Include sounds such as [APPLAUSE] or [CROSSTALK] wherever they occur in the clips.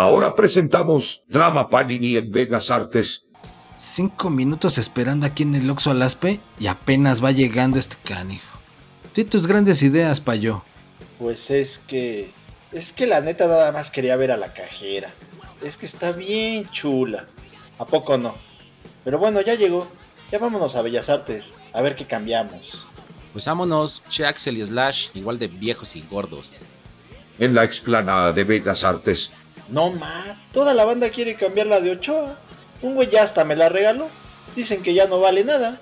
Ahora presentamos Drama Panini en Vegas Artes. Cinco minutos esperando aquí en el Oxo Alaspe y apenas va llegando este canijo. Di tus grandes ideas, payo. Pues es que. Es que la neta nada más quería ver a la cajera. Es que está bien chula. ¿A poco no? Pero bueno, ya llegó. Ya vámonos a Bellas Artes. A ver qué cambiamos. Pues vámonos, Che Axel y Slash, igual de viejos y gordos. En la explanada de Vegas Artes. No ma, toda la banda quiere cambiar la de Ochoa. Un güey ya hasta me la regaló. Dicen que ya no vale nada.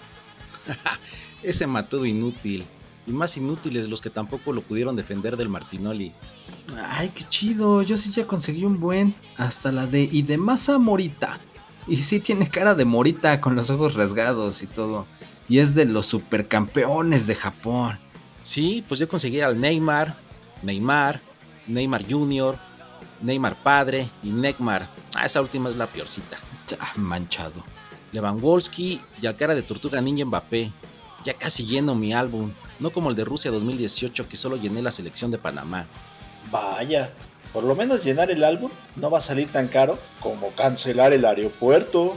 [LAUGHS] Ese matudo inútil. Y más inútiles los que tampoco lo pudieron defender del Martinoli. Ay, qué chido. Yo sí ya conseguí un buen. Hasta la de y de masa morita. Y sí tiene cara de morita con los ojos rasgados y todo. Y es de los supercampeones de Japón. Sí, pues yo conseguí al Neymar, Neymar, Neymar Jr., Neymar Padre y Neymar. Ah, esa última es la peorcita. Ya, manchado. Lewandowski y al cara de Tortuga Ninja Mbappé. Ya casi lleno mi álbum. No como el de Rusia 2018 que solo llené la selección de Panamá. Vaya, por lo menos llenar el álbum no va a salir tan caro como cancelar el aeropuerto.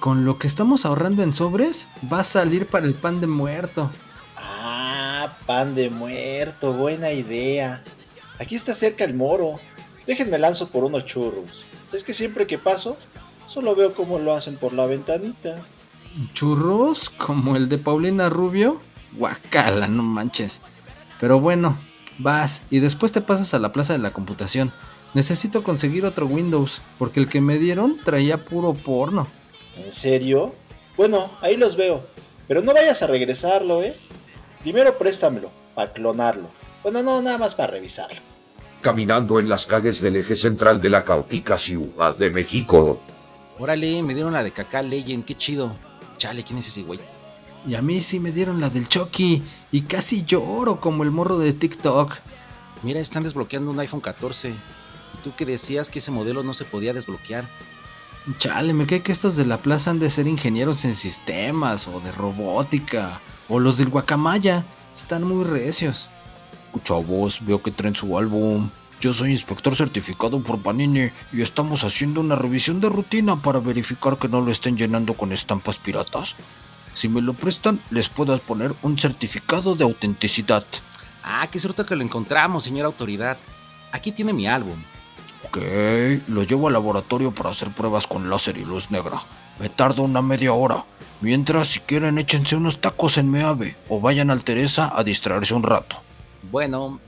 Con lo que estamos ahorrando en sobres, va a salir para el pan de muerto. Ah, pan de muerto, buena idea. Aquí está cerca el moro. Déjenme lanzo por unos churros. Es que siempre que paso, solo veo cómo lo hacen por la ventanita. ¿Churros? ¿Como el de Paulina Rubio? Guacala, no manches. Pero bueno, vas y después te pasas a la plaza de la computación. Necesito conseguir otro Windows, porque el que me dieron traía puro porno. ¿En serio? Bueno, ahí los veo. Pero no vayas a regresarlo, ¿eh? Primero préstamelo, para clonarlo. Bueno, no, nada más para revisarlo. Caminando en las calles del eje central de la caótica Ciudad de México. Órale, me dieron la de Kaká Legend, qué chido. Chale, ¿quién es ese güey? Y a mí sí me dieron la del Chucky. Y casi lloro como el morro de TikTok. Mira, están desbloqueando un iPhone 14. ¿Y tú que decías que ese modelo no se podía desbloquear? Chale, me cae que estos de la plaza han de ser ingenieros en sistemas o de robótica. O los del Guacamaya. Están muy recios. Chavos, veo que traen su álbum. Yo soy inspector certificado por Panini y estamos haciendo una revisión de rutina para verificar que no lo estén llenando con estampas piratas. Si me lo prestan, les puedo poner un certificado de autenticidad. Ah, qué suerte que lo encontramos, señora autoridad. Aquí tiene mi álbum. Ok, lo llevo al laboratorio para hacer pruebas con láser y luz negra. Me tardo una media hora. Mientras, si quieren, échense unos tacos en Meave o vayan al Teresa a distraerse un rato. Bueno,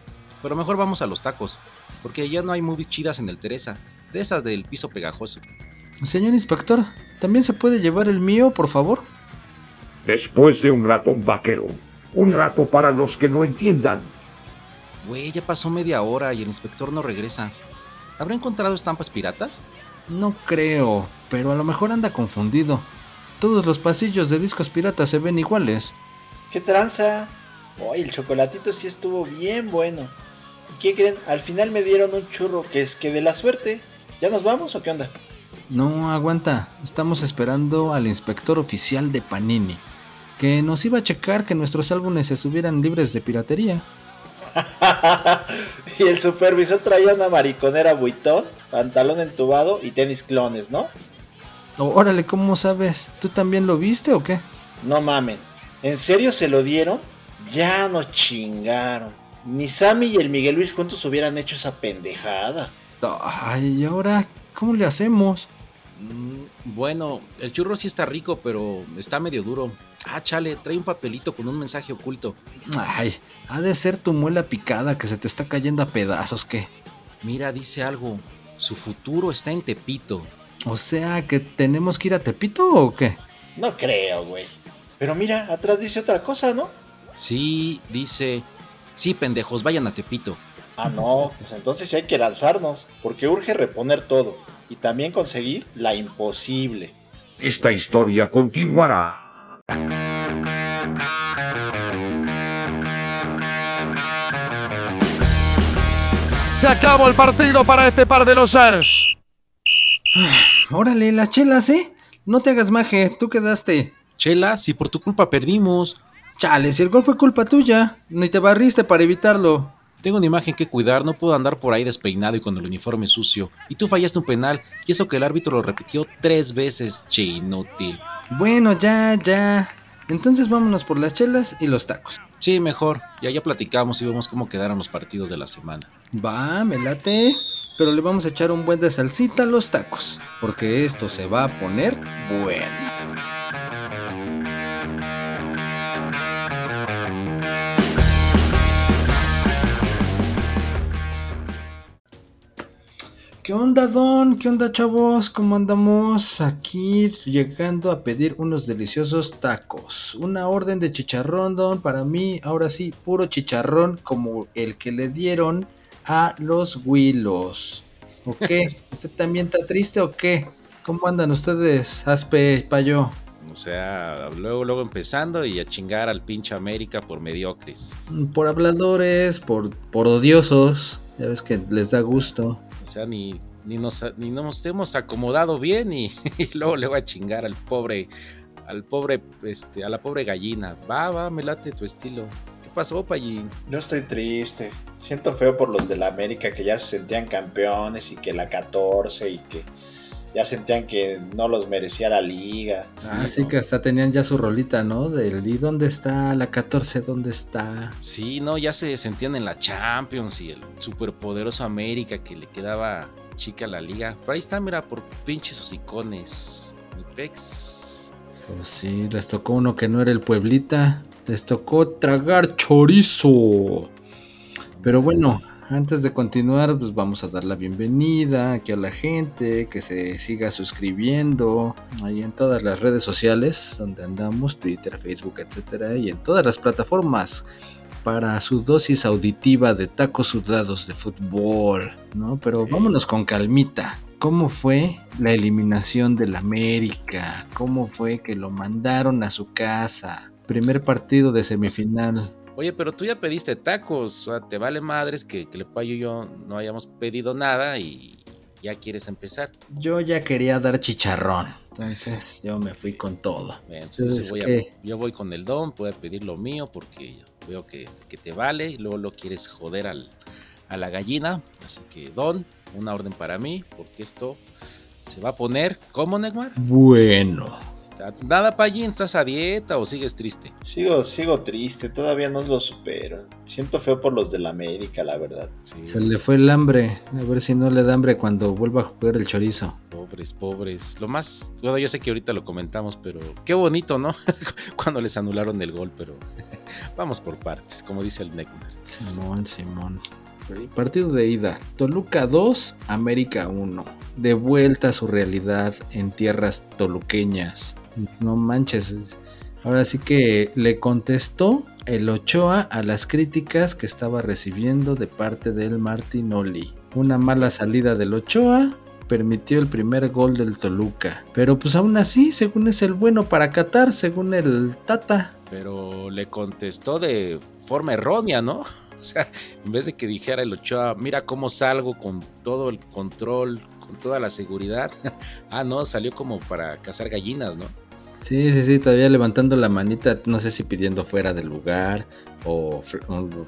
pero mejor vamos a los tacos, porque ya no hay movies chidas en el Teresa, de esas del piso pegajoso. Señor inspector, ¿también se puede llevar el mío, por favor? Después de un ratón vaquero. Un rato para los que no entiendan. Güey, ya pasó media hora y el inspector no regresa. ¿Habrá encontrado estampas piratas? No creo, pero a lo mejor anda confundido. Todos los pasillos de discos piratas se ven iguales. ¿Qué tranza? Oye, el chocolatito sí estuvo bien bueno. ¿Y qué creen? Al final me dieron un churro que es que de la suerte. ¿Ya nos vamos o qué onda? No, aguanta. Estamos esperando al inspector oficial de Panini, que nos iba a checar que nuestros álbumes se subieran libres de piratería. [LAUGHS] y el supervisor traía una mariconera buitón, pantalón entubado y tenis clones, ¿no? Órale, ¿cómo sabes? ¿Tú también lo viste o qué? No mamen. ¿En serio se lo dieron? Ya nos chingaron. Ni Sammy y el Miguel Luis juntos hubieran hecho esa pendejada. Ay, ¿y ahora cómo le hacemos? Mm, bueno, el churro sí está rico, pero está medio duro. Ah, chale, trae un papelito con un mensaje oculto. Ay, ha de ser tu muela picada que se te está cayendo a pedazos, ¿qué? Mira, dice algo. Su futuro está en Tepito. O sea, que tenemos que ir a Tepito o qué? No creo, güey. Pero mira, atrás dice otra cosa, ¿no? Sí, dice. Sí, pendejos, vayan a Tepito. Ah, no, pues entonces sí hay que lanzarnos, porque urge reponer todo y también conseguir la imposible. Esta historia continuará. Se acabó el partido para este par de los Ars. [SIGHS] Órale, las chelas, ¿eh? No te hagas maje, tú quedaste. Chela, si por tu culpa perdimos. Chale, si el gol fue culpa tuya, ni te barriste para evitarlo. Tengo una imagen que cuidar, no puedo andar por ahí despeinado y con el uniforme sucio. Y tú fallaste un penal, y eso que el árbitro lo repitió tres veces, che inútil. Bueno, ya, ya. Entonces vámonos por las chelas y los tacos. Sí, mejor. Ya ya platicamos y vemos cómo quedaron los partidos de la semana. Va, me late. Pero le vamos a echar un buen de salsita a los tacos. Porque esto se va a poner bueno. ¿Qué onda, Don? ¿Qué onda, chavos? ¿Cómo andamos? Aquí llegando a pedir unos deliciosos tacos. Una orden de chicharrón, Don. Para mí, ahora sí, puro chicharrón como el que le dieron a los Willos. ¿O qué? [LAUGHS] ¿Usted también está triste o qué? ¿Cómo andan ustedes, Aspe Payo? O sea, luego, luego empezando y a chingar al pinche América por mediocres. Por habladores, por, por odiosos. Ya ves que les da gusto. O sea, ni, ni, nos, ni nos hemos acomodado bien y, [LAUGHS] luego le voy a chingar al pobre, al pobre, este, a la pobre gallina. Va, va, me late tu estilo. ¿Qué pasó, Payín? Yo estoy triste. Siento feo por los de la América que ya se sentían campeones y que la 14 y que ya sentían que no los merecía la liga. Ah, sí, que hasta tenían ya su rolita, ¿no? Del ¿y dónde está la 14? ¿Dónde está? Sí, no, ya se sentían en la Champions y el superpoderoso América que le quedaba chica a la liga. Pero ahí está, mira, por pinches hocicones. Mi pex. Pues sí, les tocó uno que no era el Pueblita. Les tocó tragar chorizo. Pero bueno, antes de continuar, pues vamos a dar la bienvenida aquí a la gente, que se siga suscribiendo ahí en todas las redes sociales donde andamos, Twitter, Facebook, etcétera, y en todas las plataformas para su dosis auditiva de tacos sudados de fútbol, ¿no? Pero vámonos con calmita. ¿Cómo fue la eliminación del América? ¿Cómo fue que lo mandaron a su casa? Primer partido de semifinal. Oye, pero tú ya pediste tacos, o sea, te vale madres que, que Lepayo y yo no hayamos pedido nada y ya quieres empezar. Yo ya quería dar chicharrón, entonces yo me fui con todo. Bien, entonces voy a, yo voy con el don, voy a pedir lo mío porque veo que, que te vale y luego lo quieres joder al, a la gallina. Así que don, una orden para mí porque esto se va a poner, ¿cómo, Neymar? Bueno. Nada, Payín, ¿estás a dieta o sigues triste? Sigo, sigo triste, todavía no lo supero. Siento feo por los del América, la verdad. Sí. Se le fue el hambre. A ver si no le da hambre cuando vuelva a jugar el chorizo. Pobres, pobres. Lo más, bueno, yo sé que ahorita lo comentamos, pero qué bonito, ¿no? [LAUGHS] cuando les anularon el gol, pero [LAUGHS] vamos por partes, como dice el Neckmar. Simón, Simón. Partido de ida. Toluca 2, América 1. De vuelta a su realidad en tierras toluqueñas no manches. Ahora sí que le contestó el Ochoa a las críticas que estaba recibiendo de parte del Martinoli. Una mala salida del Ochoa permitió el primer gol del Toluca. Pero pues aún así, según es el bueno para Qatar, según el Tata. Pero le contestó de forma errónea, ¿no? [LAUGHS] O sea, en vez de que dijera el Ochoa, mira cómo salgo con todo el control, con toda la seguridad. [LAUGHS] ah, no, salió como para cazar gallinas, ¿no? Sí, sí, sí, todavía levantando la manita, no sé si pidiendo fuera del lugar o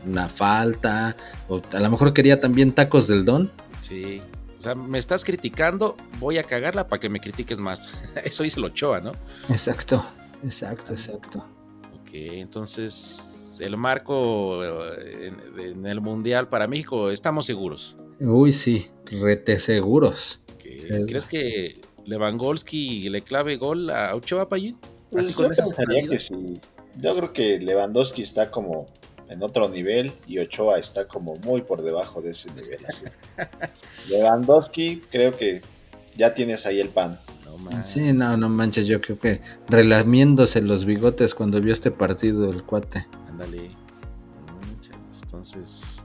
una falta, o a lo mejor quería también tacos del don. Sí, o sea, me estás criticando, voy a cagarla para que me critiques más. [LAUGHS] Eso dice el Ochoa, ¿no? Exacto, exacto, exacto. Ok, entonces el marco en, en el Mundial para México, estamos seguros. Uy, sí, rete seguros. ¿Crees que Lewandowski le clave gol a Ochoa Payín? Pues yo pensaría que sí. Yo creo que Lewandowski está como en otro nivel y Ochoa está como muy por debajo de ese nivel. Así. [LAUGHS] Lewandowski, creo que ya tienes ahí el pan. No sí, no, no manches, yo creo que relamiéndose los bigotes cuando vio este partido el cuate. Ándale. Entonces,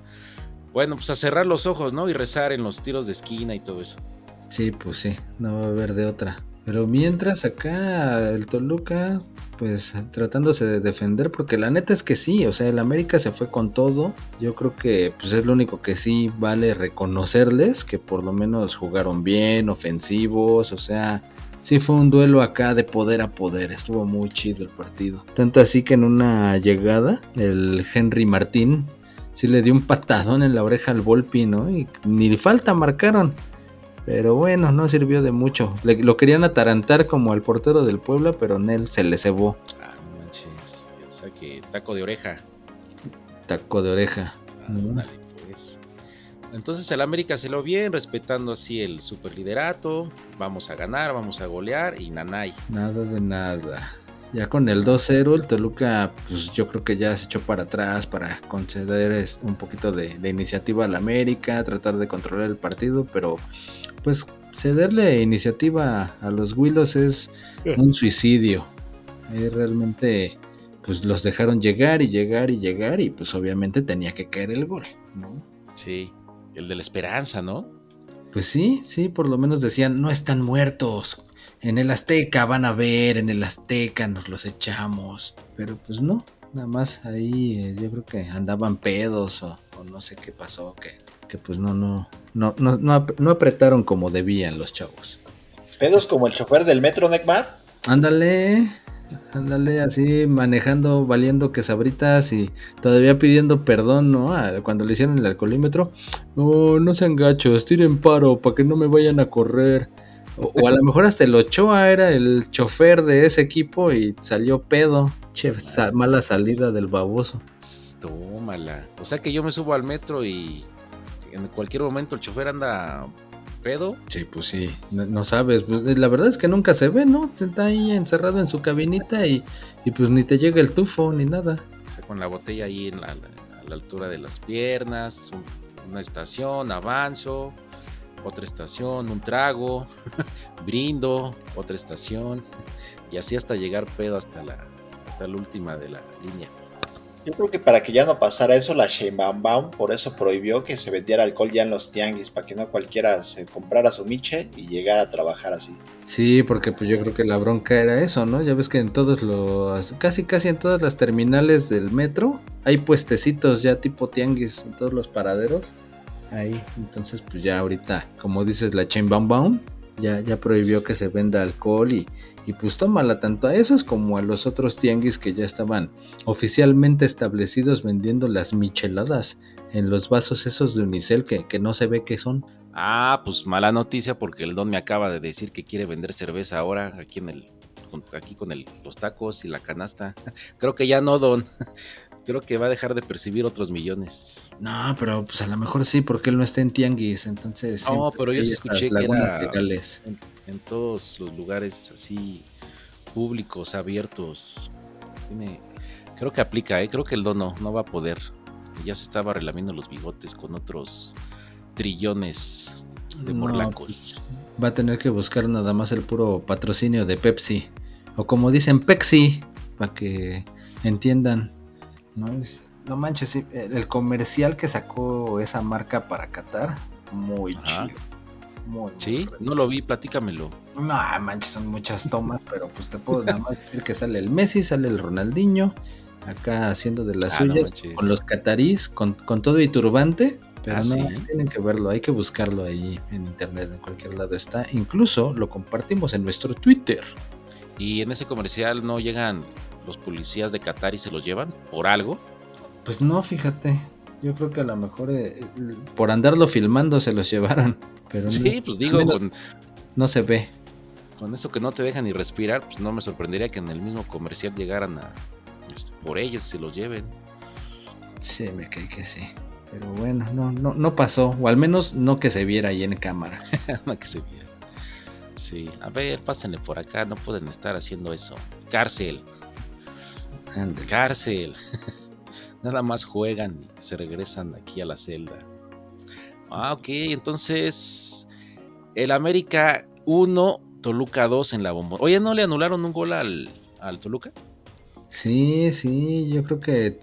bueno, pues a cerrar los ojos, ¿no? Y rezar en los tiros de esquina y todo eso. Sí, pues sí, no va a haber de otra. Pero mientras acá el Toluca, pues tratándose de defender, porque la neta es que sí, o sea, el América se fue con todo. Yo creo que pues es lo único que sí vale reconocerles, que por lo menos jugaron bien, ofensivos, o sea, sí fue un duelo acá de poder a poder, estuvo muy chido el partido. Tanto así que en una llegada, el Henry Martín sí le dio un patadón en la oreja al Volpi, ¿no? Y ni falta marcaron. Pero bueno, no sirvió de mucho. Le- lo querían atarantar como al portero del Puebla, pero Nel se le cebó. Ah, no manches. O sea que taco de oreja. Taco de oreja. Ah. Entonces el América se lo bien, respetando así el superliderato. Vamos a ganar, vamos a golear y nanay. Nada de nada. Ya con el 2-0, el Toluca, pues yo creo que ya se echó para atrás para conceder un poquito de, de iniciativa al América, tratar de controlar el partido, pero pues cederle iniciativa a los Willos es un suicidio. Ahí realmente pues los dejaron llegar y llegar y llegar y pues obviamente tenía que caer el gol, ¿no? Sí, el de la esperanza, ¿no? Pues sí, sí, por lo menos decían, no están muertos. En el Azteca van a ver, en el Azteca nos los echamos. Pero pues no, nada más ahí eh, yo creo que andaban pedos o, o no sé qué pasó, que, que pues no, no, no, no, no, ap- no apretaron como debían los chavos. Pedos como el chofer del metro, Necmar. Ándale, ándale así manejando, valiendo que sabritas y todavía pidiendo perdón, ¿no? Cuando le hicieron el alcoholímetro. No, no sean gachos, tiren paro para que no me vayan a correr. O, o a lo mejor hasta el Ochoa era el chofer de ese equipo y salió pedo. Che, sa- mala salida del baboso. Tómala. O sea que yo me subo al metro y en cualquier momento el chofer anda pedo. Sí, pues sí, no, no sabes. pues, la verdad es que nunca se ve, ¿no? Está ahí encerrado en su cabinita y, y pues ni te llega el tufo ni nada. Con la botella ahí en la, a la altura de las piernas, un- una estación, avanzo, otra estación, un trago, [LAUGHS] brindo, otra estación, y así hasta llegar pedo hasta la, hasta la última de la línea. Yo creo que para que ya no pasara eso, la Sheinbaum por eso prohibió que se vendiera alcohol ya en los tianguis, para que no cualquiera se comprara su miche y llegara a trabajar así. Sí, porque pues yo creo que la bronca era eso, ¿no? Ya ves que en todos los, casi casi en todas las terminales del metro hay puestecitos ya tipo tianguis en todos los paraderos. Ahí, entonces pues ya ahorita, como dices, la Chain Baum Baum ya, ya prohibió que se venda alcohol y, y pues tómala tanto a esos como a los otros tianguis que ya estaban oficialmente establecidos vendiendo las micheladas en los vasos esos de unicel que, que no se ve qué son. Ah, pues mala noticia porque el don me acaba de decir que quiere vender cerveza ahora aquí en el con- aquí con el, los tacos y la canasta. [LAUGHS] Creo que ya no, don. [LAUGHS] Creo que va a dejar de percibir otros millones. No, pero pues a lo mejor sí, porque él no está en tianguis, entonces... No, pero yo sí escuché que lagunas era- legales. En, todos los lugares así públicos, abiertos. Tiene, creo que aplica, ¿eh? creo que el don no, va a poder. Ya se estaba relamiendo los bigotes con otros trillones de No, morlacos. Va a tener que buscar nada más el puro patrocinio de Pepsi. O como dicen, Pepsi, para que entiendan. No, Es- no manches, el el comercial que sacó esa marca para Qatar, muy Ajá. chido. Muy, ¿Sí? No lo vi, platícamelo. No, manches, son muchas tomas, pero pues te puedo nada más decir que sale el Messi, sale el Ronaldinho, acá haciendo de las Ah, suyas, con los catarís, con, con todo y turbante. Pero Ah, no, ¿sí? tienen que verlo, hay que buscarlo ahí en internet, en cualquier lado está. Incluso lo compartimos en nuestro Twitter. Y en ese comercial no llegan los policías de Qatar y se los llevan por algo. Pues no, fíjate. Yo creo que a lo mejor eh, por andarlo filmando se los llevaron. Pero Sí, no, pues digo, con, no se ve. con eso que no te dejan ni respirar, pues no me sorprendería que en el mismo comercial llegaran a este, por ellos y se los lleven. Sí, me cae que sí. Pero bueno, no, no, no pasó. O al menos no que se viera ahí en cámara. [LAUGHS] No que se viera. Sí, a ver, pásenle por acá, no pueden estar haciendo eso. Cárcel, cárcel. [LAUGHS] Nada más juegan y se regresan aquí a la celda. Ah, ok, entonces el América 1, Toluca 2 en la bomba. Oye, ¿no le anularon un gol al, al Toluca? Sí, sí, yo creo que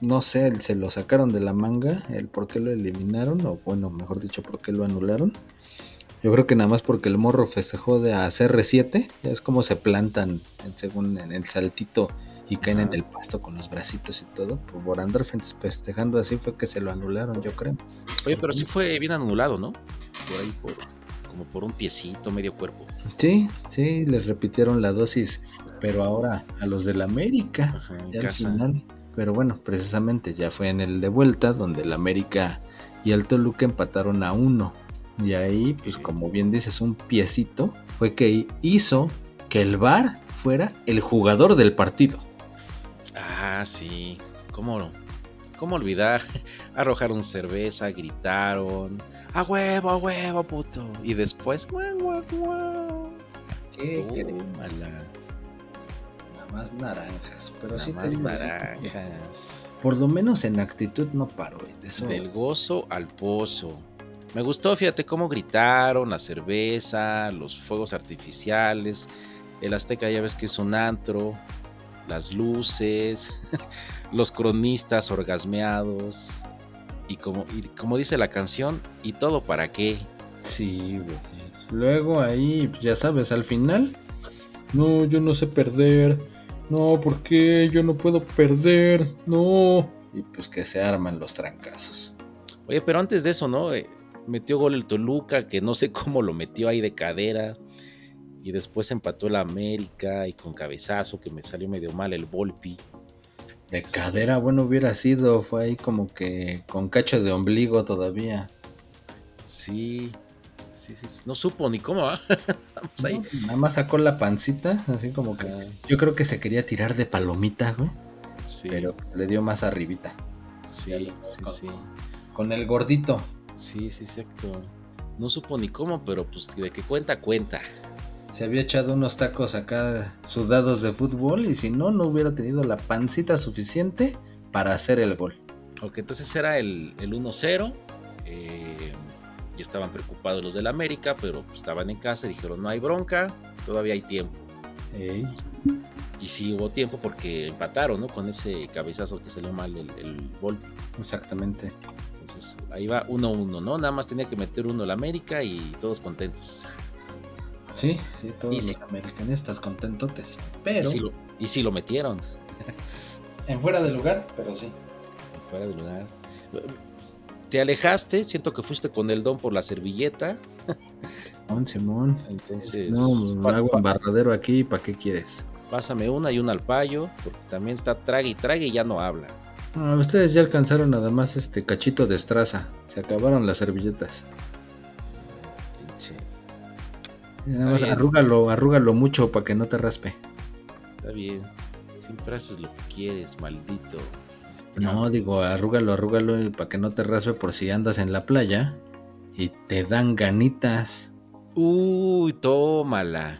no sé, se lo sacaron de la manga, el por qué lo eliminaron, o bueno, mejor dicho, por qué lo anularon. Yo creo que nada más porque el morro festejó de a CR7, ya es como se plantan según en el saltito y caen en el pasto con los bracitos y todo. Pues por andar festejando así fue que se lo anularon, yo creo. Oye, pero sí fue bien anulado, ¿no? Por ahí, por, como por un piecito, medio cuerpo. Sí, sí, les repitieron la dosis, pero ahora a los del América. Ajá, Ya al final, Pero bueno, precisamente ya fue en el de vuelta donde el América y el Toluca empataron a uno. Y ahí, pues como bien dices, un piecito fue que hizo que el VAR fuera el jugador del partido. Ah, sí. ¿Cómo, cómo olvidar? [LAUGHS] Arrojaron cerveza, gritaron. ¡A huevo, a huevo, puto! Y después, ¡guau, guau, guau! ¿Qué Tómala. Nada más naranjas. Pero Nada sí más naranjas. Por lo menos en actitud no de eso- Del gozo al pozo. Me gustó, fíjate cómo gritaron, la cerveza, los fuegos artificiales. El Azteca ya ves que es un antro, las luces, [LAUGHS] los cronistas orgasmeados. Y como, y como dice la canción, ¿y todo para qué? Sí, güey. Luego ahí, pues, ya sabes, al final. No, yo no sé perder. No, ¿por qué? Yo no puedo perder. No. Y pues que se arman los trancazos. Oye, pero antes de eso, ¿no? Eh, metió gol el Toluca, que no sé [LAUGHS] cómo lo metió ahí de cadera. Y después empató el América y con cabezazo, que me salió medio mal el Volpi. De cadera, bueno, hubiera sido. Fue ahí como que con cacho de ombligo todavía. Sí, sí, sí, sí. No supo ni cómo. [LAUGHS] ¿no? Nada más sacó la pancita, así como que. Ah, Yo creo que se quería tirar de palomita, güey. sí, Pero le dio más arribita. sí, sí, sí. Con el gordito. Sí, sí, exacto. No supo ni cómo, pero pues de que cuenta, cuenta. Se había echado unos tacos acá sudados de fútbol y si no, no hubiera tenido la pancita suficiente para hacer el gol. Ok, entonces era el, el 1-0. eh, y estaban preocupados los del América, pero estaban en casa y dijeron, no hay bronca, todavía hay tiempo. Ey, Y sí hubo tiempo porque empataron, ¿no? Con ese cabezazo que salió mal el, el Volpi. exactamente. Entonces ahí va 1-1, ¿no? Nada más tenía que meter uno el América y todos contentos. Sí, sí, todos Y los sí. americanistas contentotes. Y Pero sí, lo, y sí lo metieron. en fuera de lugar, pero sí. Fuera de lugar. Te alejaste, siento que fuiste con el don por la servilleta. Simón, Simón. Entonces, No, hago pa- embarradero aquí, ¿para qué quieres? pásame una y una al payo, porque también está trague y trague y ya no habla. Ah, ustedes ya alcanzaron nada más este cachito de estraza. Se acabaron las servilletas. Nada más arrúgalo, arrúgalo mucho para que no te raspe. Está bien. Siempre haces lo que quieres, maldito. Este, No, digo, arrúgalo, arrúgalo para que no te raspe por si andas en la playa y te dan ganitas. Uy, tómala.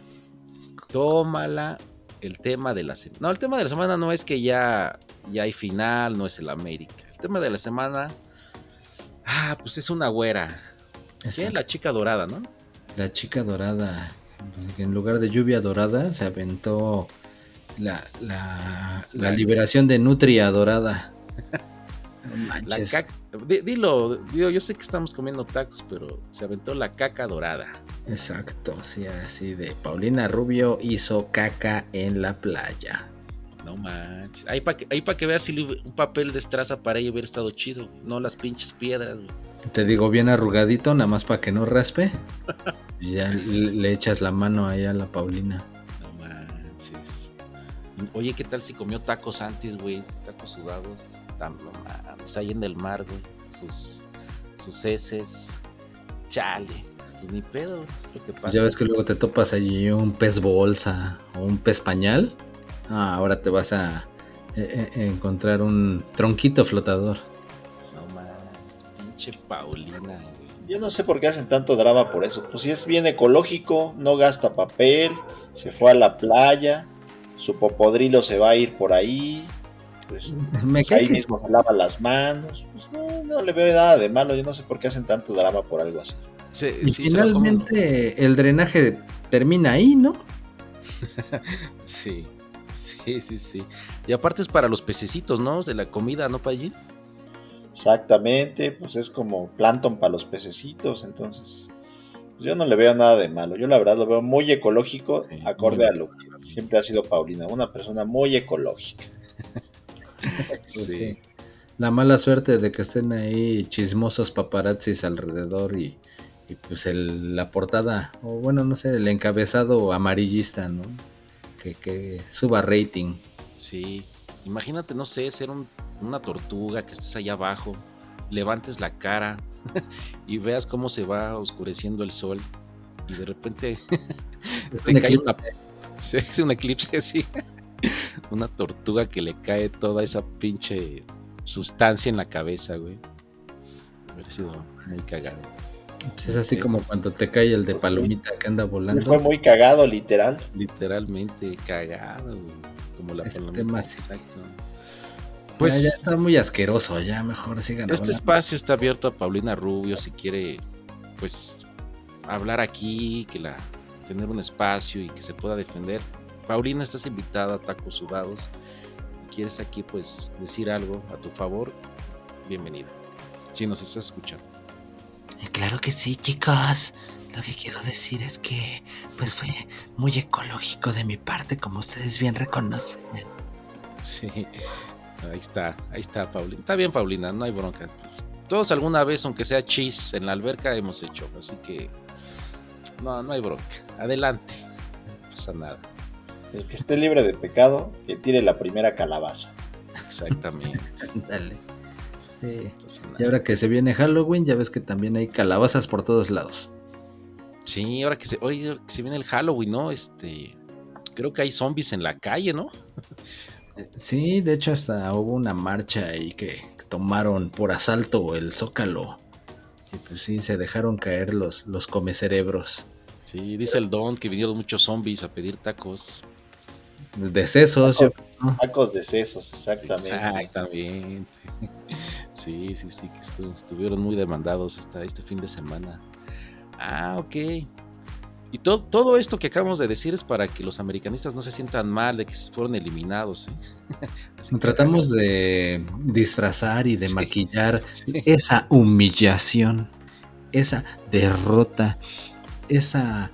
Tómala. El tema de la semana. No, el tema de la semana no es que ya, ya hay final, no es el América. El tema de la semana. Ah, pues es una güera. ¿Quién es la chica dorada, no? La chica dorada, en lugar de lluvia dorada, se aventó la, la, liberación de Nutria dorada. [LAUGHS] No La manches. caca. di- Dilo, digo, yo sé que estamos comiendo tacos, pero se aventó la caca dorada. Exacto, sí, así de Paulina Rubio hizo caca en la playa. No manches. Ahí para que, ahí pa' que veas si un papel de estraza para ella hubiera estado chido. No las pinches piedras, güey. Te digo bien arrugadito, nada más para que no raspe. Ya le echas la mano ahí a la Paulina. No manches. Oye, ¿qué tal si comió tacos antes, güey? Tacos sudados. Tam- No mames, ahí en el mar, güey. Sus, sus heces. Chale. Pues ni pedo, es lo que pasa. Ya ves que luego te topas allí un pez bolsa o un pez pañal. Ah, ahora te vas a eh, eh, encontrar un tronquito flotador. Pinche Paulina, güey. Yo no sé por qué hacen tanto drama por eso. Pues si es bien ecológico, no gasta papel, se fue a la playa, su popodrilo se va a ir por ahí, pues, Me pues ahí que- mismo se lava las manos. Pues no, no le veo nada de malo. Yo no sé por qué hacen tanto drama por algo así. Se- y sí, finalmente el drenaje termina ahí, ¿no? [LAUGHS] Sí, sí, sí, sí. Y aparte es para los pececitos, ¿no? De la comida, ¿no, Pallín? Exactamente, pues es como plancton para los pececitos, entonces pues yo no le veo nada de malo. Yo la verdad lo veo muy ecológico, Sí, acorde muy a lo que siempre ha sido Paulina, una persona muy ecológica. [LAUGHS] Pues sí. La mala suerte de que estén ahí chismosos paparazzis alrededor y, y pues el- la portada, o bueno, no sé, el encabezado amarillista, ¿no? Que, que suba rating. Sí. Imagínate, no sé, ser un- una tortuga que estés allá abajo, levantes la cara [LAUGHS] y veas cómo se va oscureciendo el sol y de repente [LAUGHS] Es te un cae eclipse. [LAUGHS] una, es un eclipse, sí. Una tortuga que le cae toda esa pinche sustancia en la cabeza, güey. Hubiera sido muy cagado. Pues es así como cuando te cae el de palomita que anda volando. fue muy cagado, literal. Literalmente cagado, güey. Como la Ese palomita, tema. Exacto. Pues ya está muy asqueroso, ya mejor sigan Este hablando. espacio está abierto a Paulina Rubio si quiere, pues, hablar aquí, que la tener un espacio y que se pueda defender. Paulina, estás invitada a Tacos Sudados. Si quieres aquí, pues, decir algo a tu favor, bienvenida. Si nos estás escuchando. Claro que sí, chicos. Lo que quiero decir es que, pues fue muy ecológico de mi parte, como ustedes bien reconocen. Sí, ahí está, ahí está Paulina. Está bien, Paulina, no hay bronca. Todos alguna vez, aunque sea chis en la alberca, hemos hecho, así que no, no hay bronca. Adelante, no pasa nada. El que esté libre de pecado, que tire la primera calabaza. Exactamente. [LAUGHS] Dale. Sí. no Y ahora que se viene Halloween, ya ves que también hay calabazas por todos lados. Sí, ahora que se, oye, ahora que se viene el Halloween, ¿no? Este, creo que hay zombies en la calle, ¿no? Sí, de hecho hasta hubo una marcha ahí que tomaron por asalto el zócalo. Y pues sí, se dejaron caer los, los comecerebros. Sí, dice el Don que vinieron muchos zombies a pedir tacos. Decesos, yo- Tacos de sesos, exactamente. Exactamente. Sí, sí, sí, que estu- estuvieron muy demandados esta, este fin de semana. Ah, ok. Y todo, todo esto que acabamos de decir es para que los americanistas no se sientan mal de que fueron eliminados. ¿eh? [LAUGHS] Así que- tratamos de disfrazar y de Sí. maquillar [LAUGHS] Sí. esa humillación, esa derrota, esa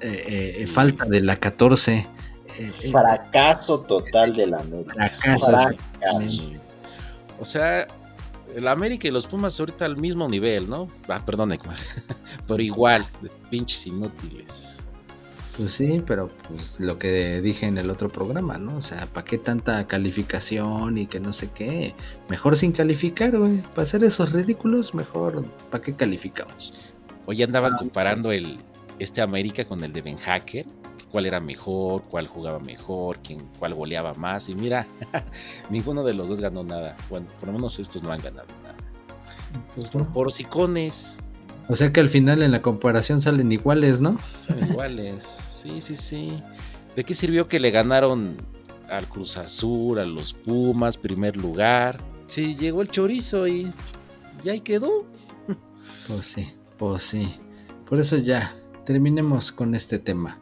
eh, eh, Sí. falta de la 14. eh, eh, Fracaso total de la América. fracaso, Fracaso. O sea, el América y los Pumas ahorita al mismo nivel, ¿no? Ah, perdón, Ekmar. [LAUGHS] Pero igual, pinches inútiles. Pues sí, pero pues lo que dije en el otro programa, ¿no? O sea, ¿para qué tanta calificación y que no sé qué? Mejor sin calificar, güey. Para hacer esos ridículos, mejor, ¿para qué calificamos? Hoy andaban Ah, comparando el este América con el de Ben Hacker, cuál era mejor, cuál jugaba mejor, quién, cuál goleaba más. Y mira, [LAUGHS] ninguno de los dos ganó nada. Bueno, por lo menos estos no han ganado nada. Pues Por, no. por O sea que al final en la comparación salen iguales, ¿no? son iguales. Sí, sí, sí. ¿De qué sirvió que le ganaron al Cruz Azul, a los Pumas, primer lugar? Sí, llegó el chorizo y, y ahí quedó. Pues sí, pues sí. Por eso ya, terminemos con este tema.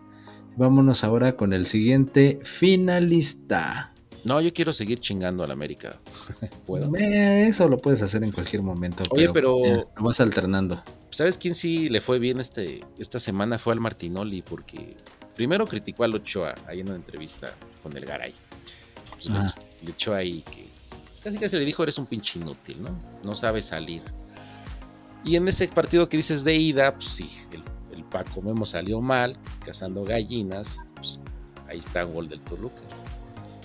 Vámonos ahora con el siguiente finalista. No, yo quiero seguir chingando al América. [LAUGHS] ¿Puedo? Eh, Eso lo puedes hacer en cualquier momento. Oye, pero- lo vas alternando. ¿Sabes quién sí le fue bien este, esta semana? Fue al Martinoli, porque primero criticó al Ochoa ahí en una entrevista con el Garay. Pues le- Ajá. le, echó ahí que casi casi le dijo: Eres un pinche inútil, ¿no? No sabes salir. Y en ese partido que dices de ida, pues sí, el Paco Memo salió mal, cazando gallinas. Pues ahí está un gol del Toluca.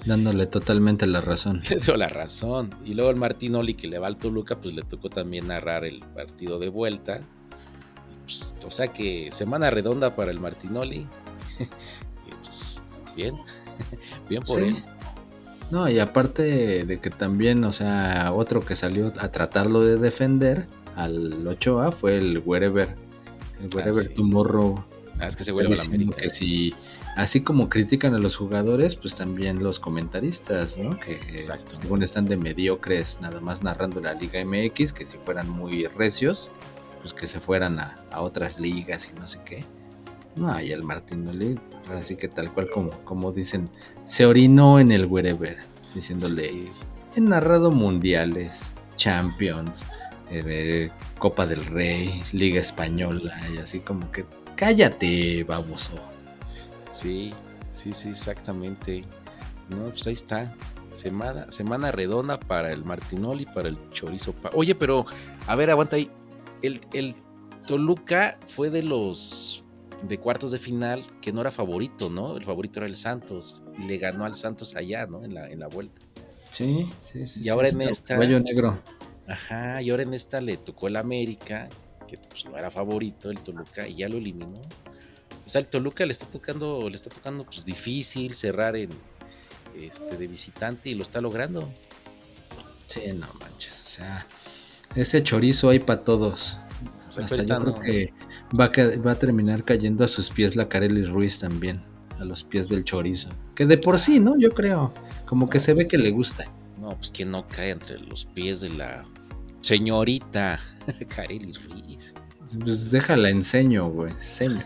Dándole totalmente la razón. [LAUGHS] Le dio la razón. Y luego el Martinoli que le va al Toluca, pues le tocó también narrar el partido de vuelta. Pues, o sea que semana redonda para el Martinoli. [LAUGHS] Pues, bien, [LAUGHS] bien por Sí. él. No, y aparte de que también, o sea, otro que salió a tratarlo de defender al Ochoa fue el Wherever. El Ah, Wherever sí. Tomorrow. Ah, es que se vuelve la que si, así como critican a los jugadores, pues también los comentaristas, ¿no? Que Exacto. según están de mediocres, nada más narrando la Liga MX, que si fueran muy recios, pues que se fueran a, a otras ligas y no sé qué. No, y el Martinoli, así que tal cual como, como dicen, se orinó en el wherever, diciéndole, Sí. he narrado mundiales, Champions, eh, Copa del Rey, Liga Española, y así como que, cállate, baboso. Sí, sí, sí, exactamente. No, pues ahí está. Semana, semana redonda para el Martinoli, para el Chorizo. Pa- Oye, pero, a ver, aguanta ahí. El, el Toluca fue de los de cuartos de final que no era favorito, ¿no? El favorito era el Santos y le ganó al Santos allá, ¿no? En la, en la vuelta. Sí, sí, sí. Y ahora sí, en esta- Cuello negro. Ajá, y ahora en esta le tocó el América, que pues no era favorito, el Toluca, y ya lo eliminó. O sea, el Toluca le está tocando, le está tocando pues difícil cerrar en este de visitante y lo está logrando. Sí, no manches. O sea, ese chorizo hay para todos. O sea, Hasta yo creo que va a, va a terminar cayendo a sus pies la Kareli Ruiz también. A los pies del chorizo. Que de por sí, ¿no? Yo creo. Como que se ve que le gusta. No, pues que no cae entre los pies de la señorita [LAUGHS] Kareli Ruiz. Pues déjala enseño, güey. Seño.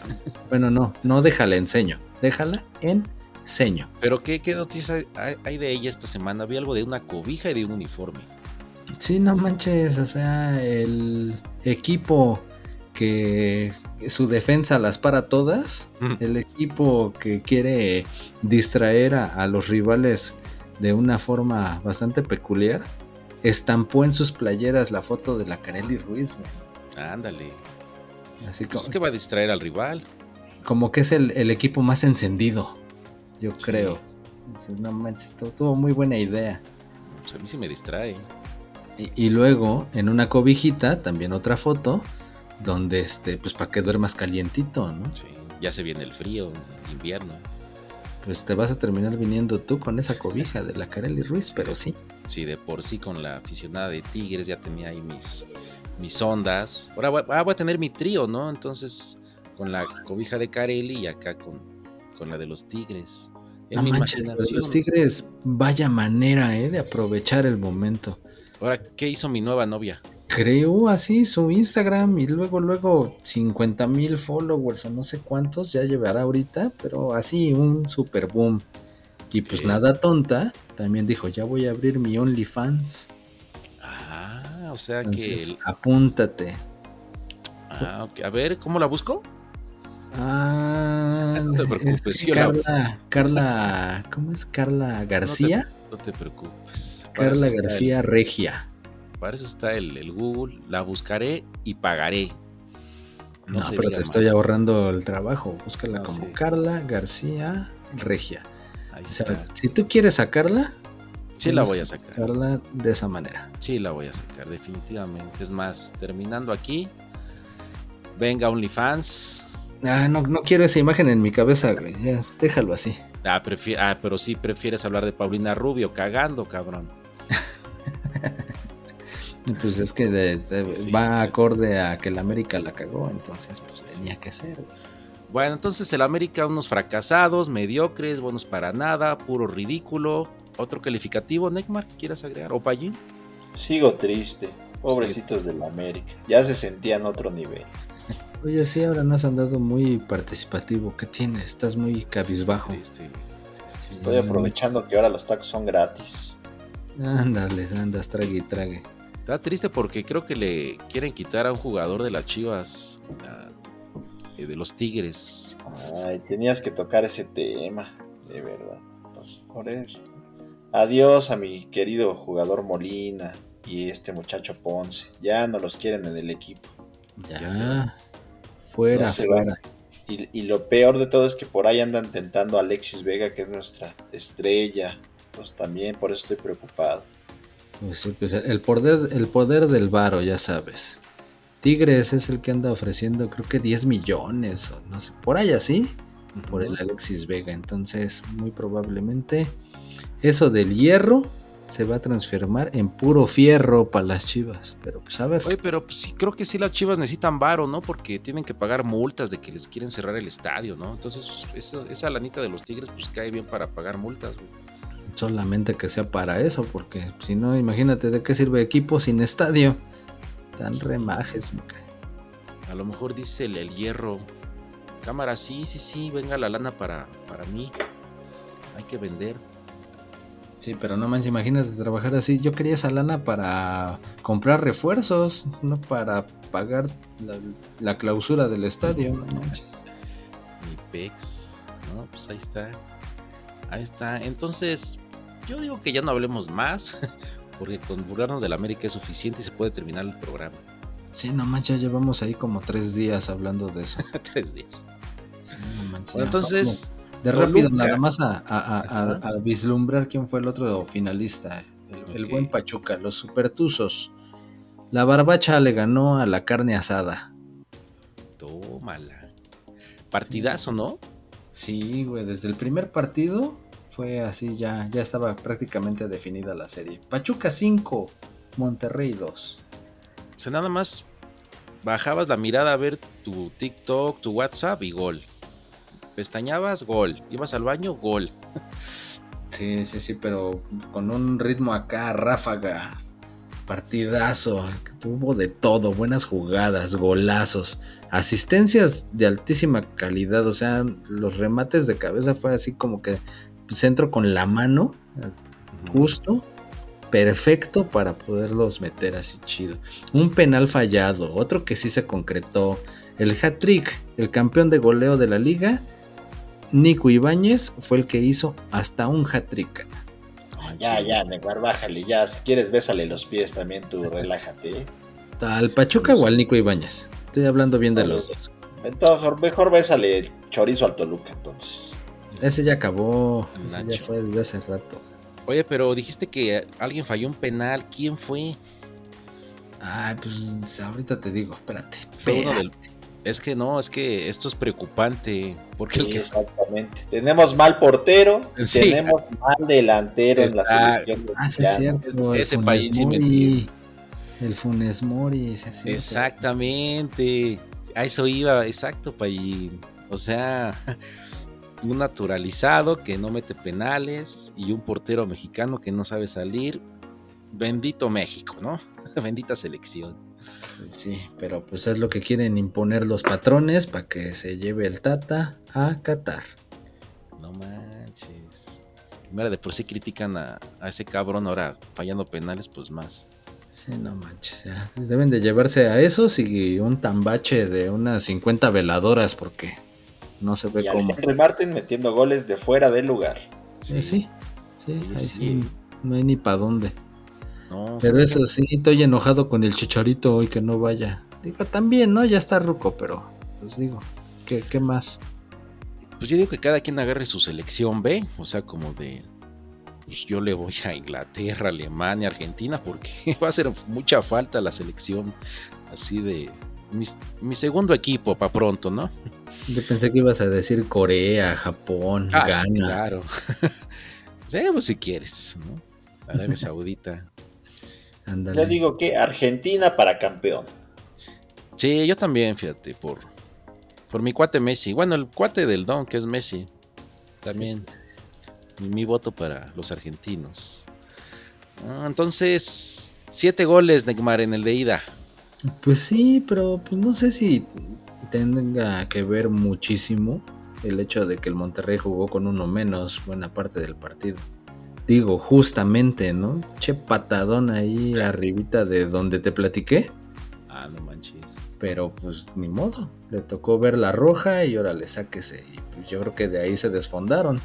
bueno, no, no déjala enseño. Déjala en seño. Pero ¿qué, qué noticia hay, hay de ella esta semana? Vi algo de una cobija y de un uniforme. Sí, no manches. O sea, el equipo que su defensa las para todas. El equipo que quiere distraer a, a los rivales de una forma bastante peculiar. Estampó en sus playeras la foto de la Kareli Ruiz, güey. Ándale. Así Pues como, es que va a distraer al rival. como que es el, el equipo más encendido, yo Sí. creo. No manches, tu- tuvo muy buena idea. Pues a mí sí me distrae. Y, y luego, en una cobijita, también otra foto, donde este, pues para que duermas calientito, ¿no? Sí, ya se viene el frío, el invierno. Pues te vas a terminar viniendo tú con esa cobija de la Kareli Ruiz, pero sí. Sí, de por sí con la aficionada de Tigres ya tenía ahí mis, mis ondas. Ahora voy, ah, voy a tener mi trío, ¿no? Entonces, con la cobija de Carelli y acá con, con la de los Tigres. En No mi manches, imaginación. los Tigres, vaya manera, ¿eh? De aprovechar el momento. Ahora, ¿qué hizo mi nueva novia? Creó así su Instagram y luego, luego 50 mil followers o no sé cuántos ya llevará ahorita, pero así un super boom. Y pues nada tonta, también dijo, ya voy a abrir mi OnlyFans. Ah, o sea Entonces, que... apúntate. Ah, ok. A ver, ¿cómo la busco? Ah, [LAUGHS] No te preocupes, es que yo la- Carla, Carla, ¿cómo es Carla García? No te preocupes. Carla García Regia. Para eso está el, el Google. La buscaré y pagaré. No, se pero te estoy ahorrando el trabajo. Búscala No, como sí. Carla García Regia. Ahí O sea, está. si tú quieres sacarla, Sí la voy a sacar. sacarla de esa manera. Sí la voy a sacar, definitivamente. Es más, terminando aquí. Venga, OnlyFans. Ah, no, no quiero esa imagen en mi cabeza, güey. Ya, déjalo así. Ah, ah, pero sí prefieres hablar de Paulina Rubio cagando, cabrón. Pues es que de- de- Sí. va acorde a que la América la cagó, entonces pues Sí. tenía que ser. Bueno, entonces el América, unos fracasados, mediocres, buenos para nada, puro ridículo. Otro calificativo, Neymar, ¿quieras agregar? ¿O Pallín? Sigo triste. Pobrecitos del América. Ya se sentían otro nivel. [LAUGHS] Oye, sí, ahora no has andado muy participativo. ¿Qué tienes? Estás muy cabizbajo. Este, este, Estoy aprovechando que ahora los tacos son gratis. Ándale, andas, trague y trague. Está triste porque creo que le quieren quitar a un jugador de las Chivas, a- eh, de los Tigres. Ay, tenías que tocar ese tema, de verdad. Pues, por eso. Adiós a mi querido jugador Molina y este muchacho Ponce. Ya no los quieren en el equipo. Ya, Ya se va. fuera, Ya se va. fuera. Y, y lo peor de todo es que por ahí andan tentando a Alexis Vega, que es nuestra estrella. Pues también por eso estoy preocupado. Pues pues el poder, el poder del varo, ya sabes. Tigres es el que anda ofreciendo, creo que 10 millones, o no sé, por ahí así, por el Alexis Vega. Entonces, muy probablemente, eso del hierro se va a transformar en puro fierro para las chivas. Pero pues a ver, Oye, pero pues, sí, creo que sí las Chivas necesitan varo, ¿no? Porque tienen que pagar multas de que les quieren cerrar el estadio, ¿no? Entonces, esa, esa lanita de los Tigres, pues cae bien para pagar multas, güey. Solamente que sea para eso, porque si no, imagínate de qué sirve equipo sin estadio. Tan remajes, me cae. A lo mejor dice el, el hierro. Cámara, sí, sí, sí, venga la lana para, para mí. Hay que vender. Sí, pero no manches, imagínate trabajar así. Yo quería esa lana para comprar refuerzos, no para pagar la, la clausura del estadio. No manches. Mi pex. No, pues ahí está. Ahí está. Entonces, yo digo que ya no hablemos más. [LAUGHS] Porque con burlarnos del América es suficiente y se puede terminar el programa. Sí, no manches, llevamos ahí como tres días hablando de eso. [LAUGHS] Tres días. Sí, no manches, Bueno, entonces, de rápido Toluca. nada más a, a- a- a- Ajá. a vislumbrar quién fue el otro finalista. El, buen Pachuca, los supertuzos. La barbacha le ganó a la carne asada. Tómala. Partidazo, ¿no? Sí, güey, desde el primer partido fue así, ya, ya estaba prácticamente definida la serie. Pachuca 5, Monterrey 2. O sea, nada más bajabas la mirada a ver tu TikTok, tu WhatsApp y gol. Pestañabas, gol. Ibas al baño, gol. Sí, sí, sí, pero con un ritmo acá, ráfaga, partidazo, tuvo de todo, buenas jugadas, golazos, asistencias de altísima calidad, o sea, los remates de cabeza fue así como que centro con la mano, justo, perfecto para poderlos meter así chido. Un penal fallado, otro que sí se concretó, el hat-trick, el campeón de goleo de la liga, Nico Ibáñez fue el que hizo hasta un hat-trick. Ya, ya, Neymar, bájale, ya. Si quieres, bésale los pies también, tú relájate. ¿eh? ¿Al Pachuca o al Nico Ibáñez? Estoy hablando bien de los dos. Entonces, mejor bésale el chorizo al Toluca, entonces. Ese ya acabó, ese ya fue desde hace rato. Oye, pero dijiste que alguien falló un penal. ¿Quién fue? Ay, pues ahorita te digo, espérate. Fue uno espérate. del- Es que no, es que esto es preocupante. Porque el Sí, que exactamente. Tenemos mal portero, Sí. tenemos mal delantero en la selección. Ah, es cierto. Ese Funes país sí me Mori, entiende. El Funes Mori, sí, es. Exactamente. A eso iba, exacto, Payín. O sea, [LAUGHS] un naturalizado que no mete penales y un portero mexicano que no sabe salir. Bendito México, ¿no? [LAUGHS] Bendita selección. Sí, pero pues es lo que quieren imponer los patrones para que se lleve el Tata a Qatar. No manches. Mira, de por sí critican a, a ese cabrón ahora fallando penales, pues más. Sí, no manches, ya. Deben de llevarse a esos y un tambache de unas 50 veladoras porque no se ve Y cómo. Henry Martin metiendo goles de fuera del lugar. Sí, sí, sí, ahí sí. sí, no hay ni para dónde. No, Pero ¿sabe eso sí, estoy enojado con el chicharito hoy que no vaya. Digo, también, ¿no? Ya está ruco, pero pues digo, ¿qué, qué más? Pues yo digo que cada quien agarre su selección B, o sea, como de. Pues yo le voy a Inglaterra, Alemania, Argentina, porque [LAUGHS] va a hacer mucha falta la selección así de. mi segundo equipo para pronto, ¿no? Yo pensé que ibas a decir Corea, Japón, Ah, sí, Ghana. claro. [LAUGHS] sí, pues si quieres, ¿no? Arabia [LAUGHS] Saudita. Ándale. Yo digo que Argentina para campeón. Sí, yo también, fíjate, por, por mi cuate Messi. Bueno, el cuate del Don, que es Messi. También. Mi, mi voto para los argentinos. Ah, entonces, siete goles, Neymar, en el de ida. Pues sí, pero pues no sé si tenga que ver muchísimo el hecho de que el Monterrey jugó con uno menos buena parte del partido. Digo, justamente, ¿no? Che patadón ahí arribita de donde te platiqué. Ah, no manches. Pero pues ni modo. Le tocó ver la roja y ahora le sáquese. Y pues, yo creo que de ahí se desfondaron.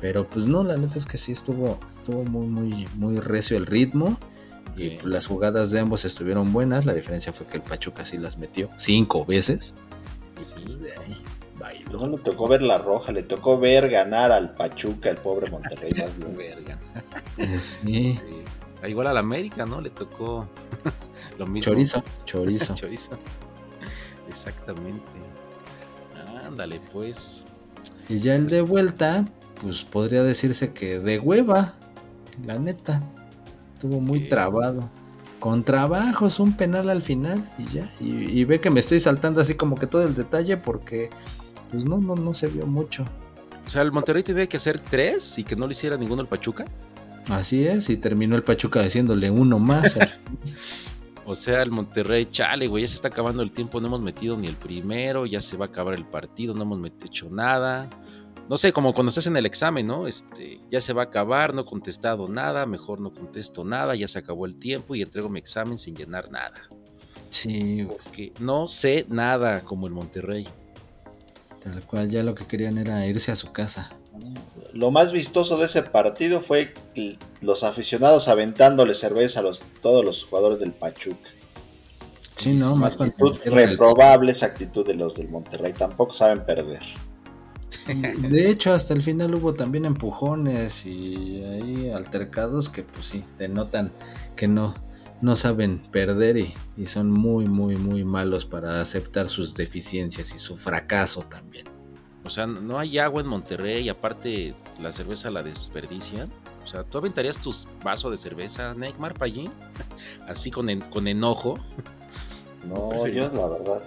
Pero pues no, la neta es que sí estuvo, estuvo muy, muy, muy recio el ritmo. Y pues, las jugadas de ambos estuvieron buenas. La diferencia fue que el Pachuca sí las metió cinco veces. Sí. Y de ahí bailó. No le tocó ver la roja, le tocó ver ganar al Pachuca, el pobre Monterrey. [LAUGHS] más bien. Verga. Pues, sí. Sí. Ah, Igual al América, ¿no? Le tocó [LAUGHS] lo mismo. Chorizo, [LAUGHS] chorizo. Chorizo. Exactamente. Ándale, pues. Y ya el de vuelta, pues podría decirse que de hueva, la neta. Estuvo muy trabado. Con trabajos, un penal al final y ya. Y, y ve que me estoy saltando así como que todo el detalle porque pues no, no, no se vio mucho. O sea, el Monterrey tenía que hacer tres y que no le hiciera ninguno el Pachuca. Así es, y terminó el Pachuca haciéndole uno más. [LAUGHS] [LAUGHS] O sea, el Monterrey, chale, güey, ya se está acabando el tiempo, no hemos metido ni el primero, ya se va a acabar el partido, no hemos hecho nada. No sé, como cuando estás en el examen, ¿no? Este, ya se va a acabar, no he contestado nada, mejor no contesto nada, ya se acabó el tiempo y entrego mi examen sin llenar nada. sí, güey, Porque no sé nada como el Monterrey. Tal cual ya lo que querían era irse a su casa. Lo más vistoso de ese partido fue los aficionados aventándole cerveza a los, todos los jugadores del Pachuca. Sí, no, más Actitud reprobable esa actitud de los del Monterrey. Tampoco saben perder. [LAUGHS] De hecho, hasta el final hubo también empujones y ahí altercados que pues sí, denotan que no, no saben perder y, y son muy, muy, muy malos para aceptar sus deficiencias y su fracaso también. O sea, no hay agua en Monterrey y aparte la cerveza la desperdician. O sea, ¿tú aventarías tus vasos de cerveza, Neymar Pallín? [LAUGHS] Así con, en- con enojo. [LAUGHS] No, yo la verdad.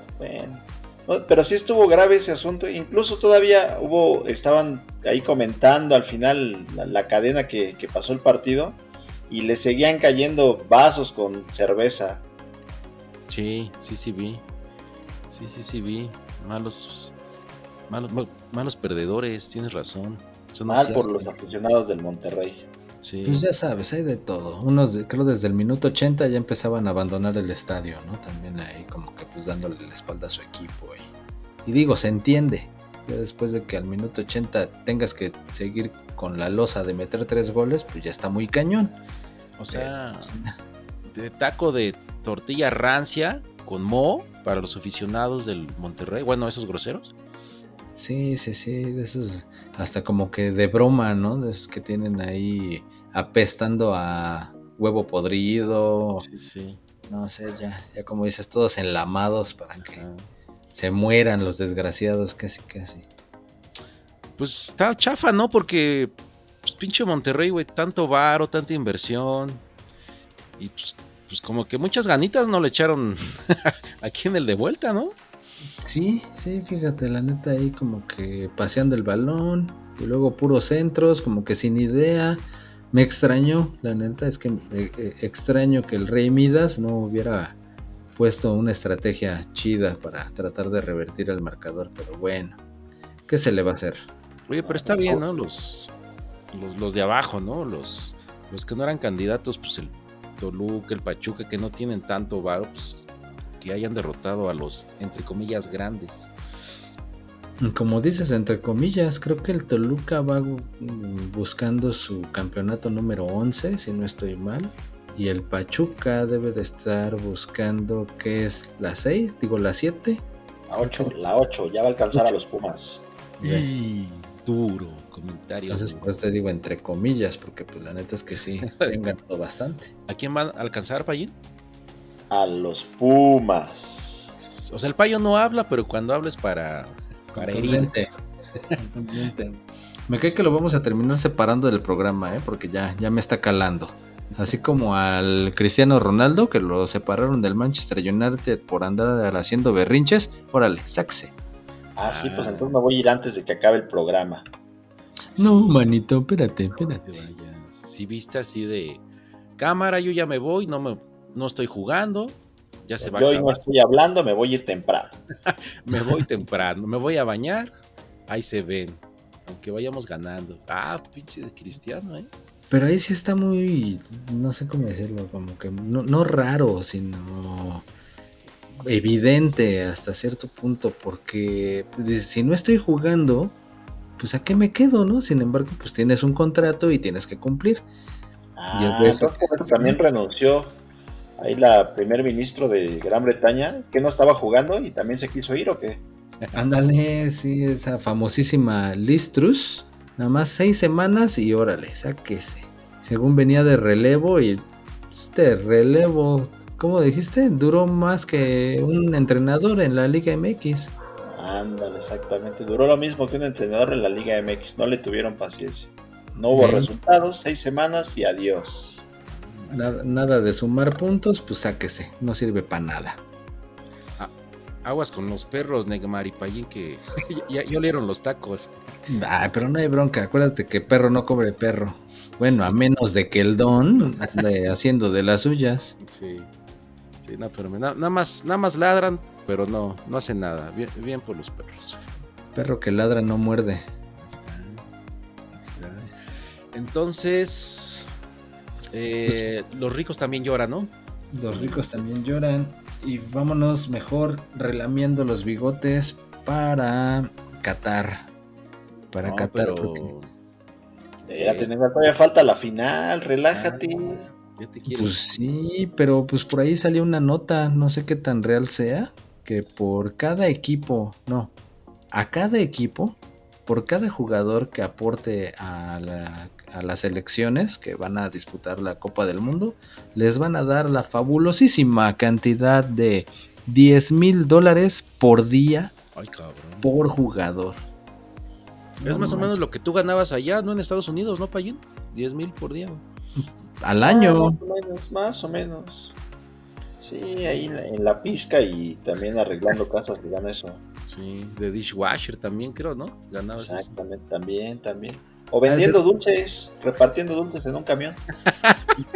No, pero sí estuvo grave ese asunto. Incluso todavía hubo, estaban ahí comentando al final la, la cadena que, que pasó el partido y le seguían cayendo vasos con cerveza. Sí, sí, sí vi. Sí, sí, sí vi. Malos, malos, ma- malos perdedores, tienes razón. Mal por los aficionados del Monterrey. Sí. Pues ya sabes, hay de todo. Unos, de- creo desde el minuto 80 ya empezaban a abandonar el estadio, ¿no? También ahí como que pues dándole la espalda a su equipo. Y, y digo, se entiende. Ya después de que al minuto 80 tengas que seguir con la losa de meter tres goles, pues ya está muy cañón. O sea, de taco de tortilla rancia con mo para los aficionados del Monterrey. Bueno, esos groseros. Sí, sí, sí, de esos, hasta como que de broma, ¿no? De esos que tienen ahí apestando a huevo podrido, Sí, sí. no sé, ya, ya como dices, todos enlamados para que se mueran los desgraciados, casi, casi. Pues está chafa, ¿no? Porque, pues pinche Monterrey, güey, tanto varo, tanta inversión. Y pues, pues como que muchas ganitas no le echaron [LAUGHS] aquí en el de vuelta, ¿no? Sí, sí, fíjate, la neta ahí como que paseando el balón y luego puros centros, como que sin idea. Me extrañó, la neta es que eh, eh, extraño que el Rey Midas no hubiera puesto una estrategia chida para tratar de revertir el marcador, pero bueno, ¿qué se le va a hacer? Oye, pero está bien, ¿no? Los, los, los de abajo, ¿no? Los, los que no eran candidatos, pues el Toluca, el Pachuca, que no tienen tanto varo, pues que hayan derrotado a los, entre comillas, grandes. Como dices, entre comillas, creo que el Toluca va buscando su campeonato número 11, si no estoy mal. Y el Pachuca debe de estar buscando, ¿qué es? ¿La 6? Digo, ¿la 7? La 8, la 8, ya va a alcanzar a los Pumas. Y duro comentario. Entonces, pues te digo entre comillas, porque pues la neta es que sí, [LAUGHS] se han ganado bastante. ¿A quién van a alcanzar, Payín? A los Pumas. O sea, el payo no habla, pero cuando habla es para, para. [LAUGHS] Contundente. Me cae que lo vamos a terminar separando del programa, ¿eh? porque ya, ya me está calando. Así como al Cristiano Ronaldo, que lo separaron del Manchester United por andar haciendo berrinches. Órale, saxe. Ah, sí, pues entonces me voy a ir antes de que acabe el programa. No, manito, espérate, espérate. Si viste así de cámara, yo ya me voy, no me no estoy jugando, ya se va a Yo hoy no estoy hablando, me voy a ir temprano. [LAUGHS] Me voy temprano, me voy a bañar, ahí se ven. Aunque vayamos ganando. Ah, pinche de cristiano, ¿eh? Pero ahí sí está muy, no sé cómo decirlo, como que no, no raro, sino evidente hasta cierto punto, porque pues, si no estoy jugando, pues a qué me quedo, ¿no? Sin embargo, pues tienes un contrato y tienes que cumplir. Y el Ah, güey entonces fue- también renunció. Ahí la primer ministro de Gran Bretaña, que no estaba jugando y también se quiso ir o qué? [LAUGHS] Ándale, sí, esa famosísima Listrus, nada más seis semanas y órale, sáquese. Según venía de relevo y este relevo, ¿cómo dijiste? Duró más que un entrenador en la Liga MX. Ándale, exactamente. Duró lo mismo que un entrenador en la Liga MX. No le tuvieron paciencia. No hubo Bien. resultados, seis semanas y adiós. Nada, nada de sumar puntos, pues sáquese, no sirve para nada. Aguas con los perros, Neymar y Payín, que [LAUGHS] ya, ya olieron los tacos. Ay, pero no hay bronca, acuérdate que perro no cobre perro. Bueno, a menos de que el don ande haciendo de las suyas. Sí. Sí, no, pero me- na- nada más, nada más ladran, pero no, no hacen nada. Bien, bien por los perros. Perro que ladra no muerde. Está, está. Entonces, eh, los ricos también lloran, ¿no? Los ricos también lloran. Y vámonos mejor relamiendo los bigotes para Qatar. Para No, Qatar. pero- porque, Espérate, Neymar, todavía falta la final, relájate. Ah, te pues sí, pero pues por ahí salió una nota, no sé qué tan real sea, que por cada equipo, no, a cada equipo por cada jugador que aporte a, la- a las elecciones que van a disputar la Copa del Mundo, les van a dar la fabulosísima cantidad de 10 mil dólares por día Ay, por jugador. Es No más o menos lo que tú ganabas allá, ¿no? En Estados Unidos, ¿no, Payín? 10 mil por día. güey. Al Ah, año. más o menos, más o menos. Sí, ahí en la, en la pizca y también arreglando casas le gana eso. Sí, de dishwasher también creo, ¿no? Ganabas eso. Exactamente, también, también. O vendiendo dulces, repartiendo dulces en un camión. [LAUGHS]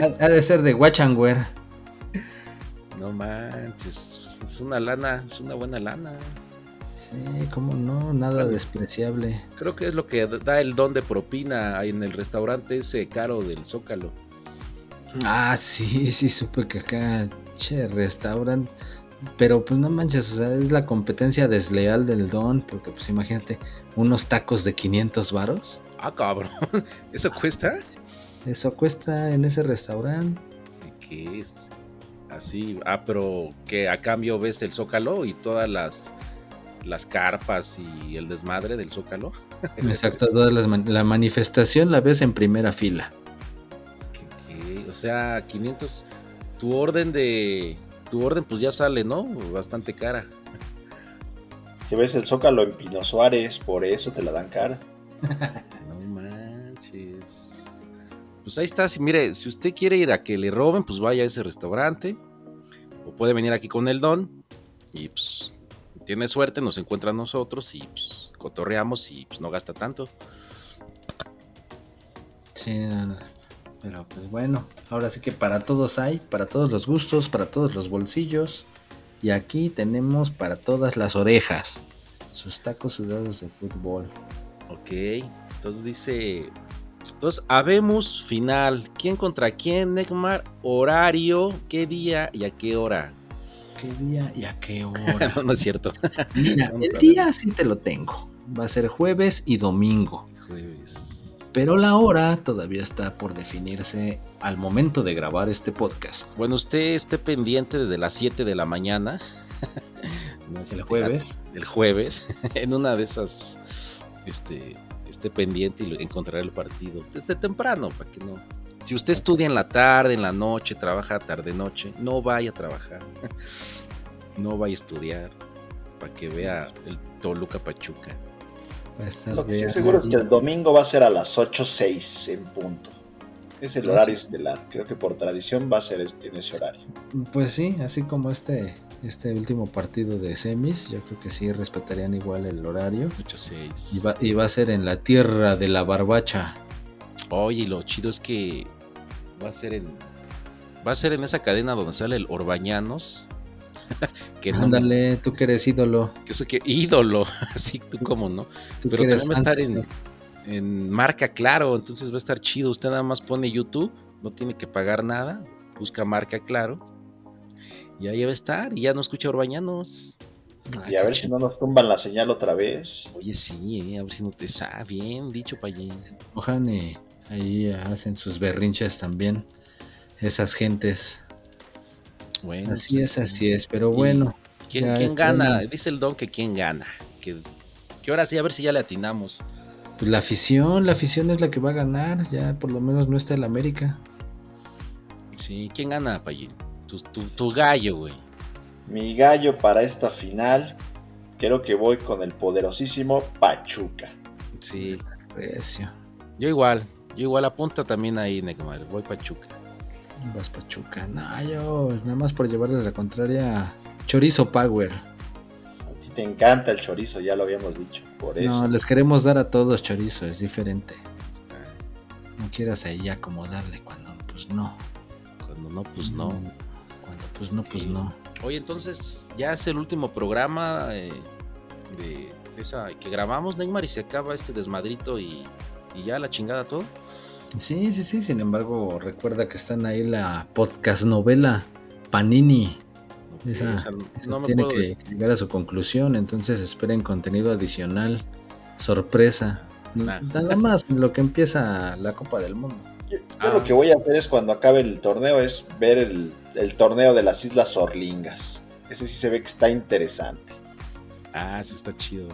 Ha, ha de ser de Wear. No manches, es una lana, es una buena lana. Sí, cómo no, nada despreciable. Creo que es lo que da el don de propina en el restaurante ese caro del Zócalo. Ah, sí, [LAUGHS] sí, supe que acá, che, restaurant. Pero pues no manches, o sea, es la competencia desleal del don, porque pues imagínate, unos tacos de 500 varos. Ah, cabrón, [LAUGHS] ¿eso cuesta? Eso cuesta en ese restaurante. ¿Qué es? Así, ah, pero que a cambio ves el Zócalo y todas las, las carpas y el desmadre del Zócalo. [LAUGHS] Exacto, todas las man- la manifestación la ves en primera fila. O sea, 500, tu orden de, tu orden pues ya sale, ¿no? Bastante cara. Que ves el Zócalo en Pino Suárez, por eso te la dan cara. [LAUGHS] No manches. Pues ahí está, si mire, si usted quiere ir a que le roben, pues vaya a ese restaurante. O puede venir aquí con el don. Y pues tiene suerte, nos encuentra a nosotros y pues cotorreamos y pues no gasta tanto. Sí, no, no. Pero pues bueno, ahora sí que para todos hay, para todos los gustos, para todos los bolsillos. Y aquí tenemos para todas las orejas. Sus tacos sudados de fútbol. Ok, entonces dice... Entonces, habemos final. ¿Quién contra quién, Neymar? Horario, qué día y a qué hora. ¿Qué día y a qué hora? [LAUGHS] no, no es cierto. Mira, [LAUGHS] Vamos el día sí te lo tengo. Va a ser jueves y domingo. Jueves. Pero la hora todavía está por definirse al momento de grabar este podcast. Bueno, usted esté pendiente desde las 7 de la mañana. [LAUGHS] No, El jueves. El jueves. [LAUGHS] En una de esas. Este. Esté pendiente y encontrará el partido. Desde temprano, para que no. Si usted estudia en la tarde, en la noche, trabaja tarde-noche, no vaya a trabajar. [LAUGHS] No vaya a estudiar. Para que vea el Toluca Pachuca. Va a estar Lo que estoy seguro es que el domingo va a ser a las 8.06 en punto. Es el horario estelar. Creo que por tradición va a ser en ese horario. Pues sí, así como este, este último partido de semis, yo creo que sí respetarían igual el horario. 8-6. Y va, y va a ser en la tierra de la barbacha. Oye, lo chido es que va a ser en va a ser en esa cadena donde sale el Orbañanos. [LAUGHS] que no Ándale, tú que eres ídolo. que sé que ídolo, [LAUGHS] así tú como no. tú Pero que va a estar en, en marca claro, entonces va a estar chido. Usted nada más pone YouTube, no tiene que pagar nada, busca marca claro. Y ahí va a estar, y ya no escucha Orbañanos. Ay, Y a ver si no nos tumban la señal otra vez. Oye, sí, eh, a ver si no te sabe bien dicho Payín. Ojan y ahí hacen sus berrinches también. Esas gentes. Bueno, Así pues, es, este, así es. Pero bueno, ¿Quién, gana? bien. Dice el don que quién gana. Que, que ahora sí, a ver si ya le atinamos. pues la afición, la afición es la que va a ganar. Ya por lo menos no está el América. Sí, ¿quién gana, Payín? Tu, tu, tu gallo, güey. Mi gallo para esta final. Creo que voy con el poderosísimo Pachuca. Sí, Recio. yo igual. Yo igual apunta también ahí, Neymar. Voy Pachuca. Vas Pachuca. No, yo nada más por llevarles la contraria. Chorizo Power. A ti te encanta el chorizo, ya lo habíamos dicho. Por eso. No, les queremos dar a todos chorizo, es diferente. No quieras ahí acomodarle cuando pues no. Cuando no, pues no. Cuando pues no, pues Sí. no. Oye, entonces ya es el último programa eh, de esa que grabamos, Neymar, y se acaba este desmadrito y, y ya la chingada todo. Sí, sí, sí. Sin embargo, recuerda que están ahí la podcast novela Panini. Ok, Esa- o sea, Esa no me tiene puedo que llegar a su conclusión, entonces esperen contenido adicional, sorpresa. Nah. Nada más lo que empieza la Copa del Mundo. Yo, yo Ah. lo que voy a hacer es cuando acabe el torneo es ver el, el torneo de las Islas Orlingas. Ese sí se ve que está interesante. Ah, sí está chido.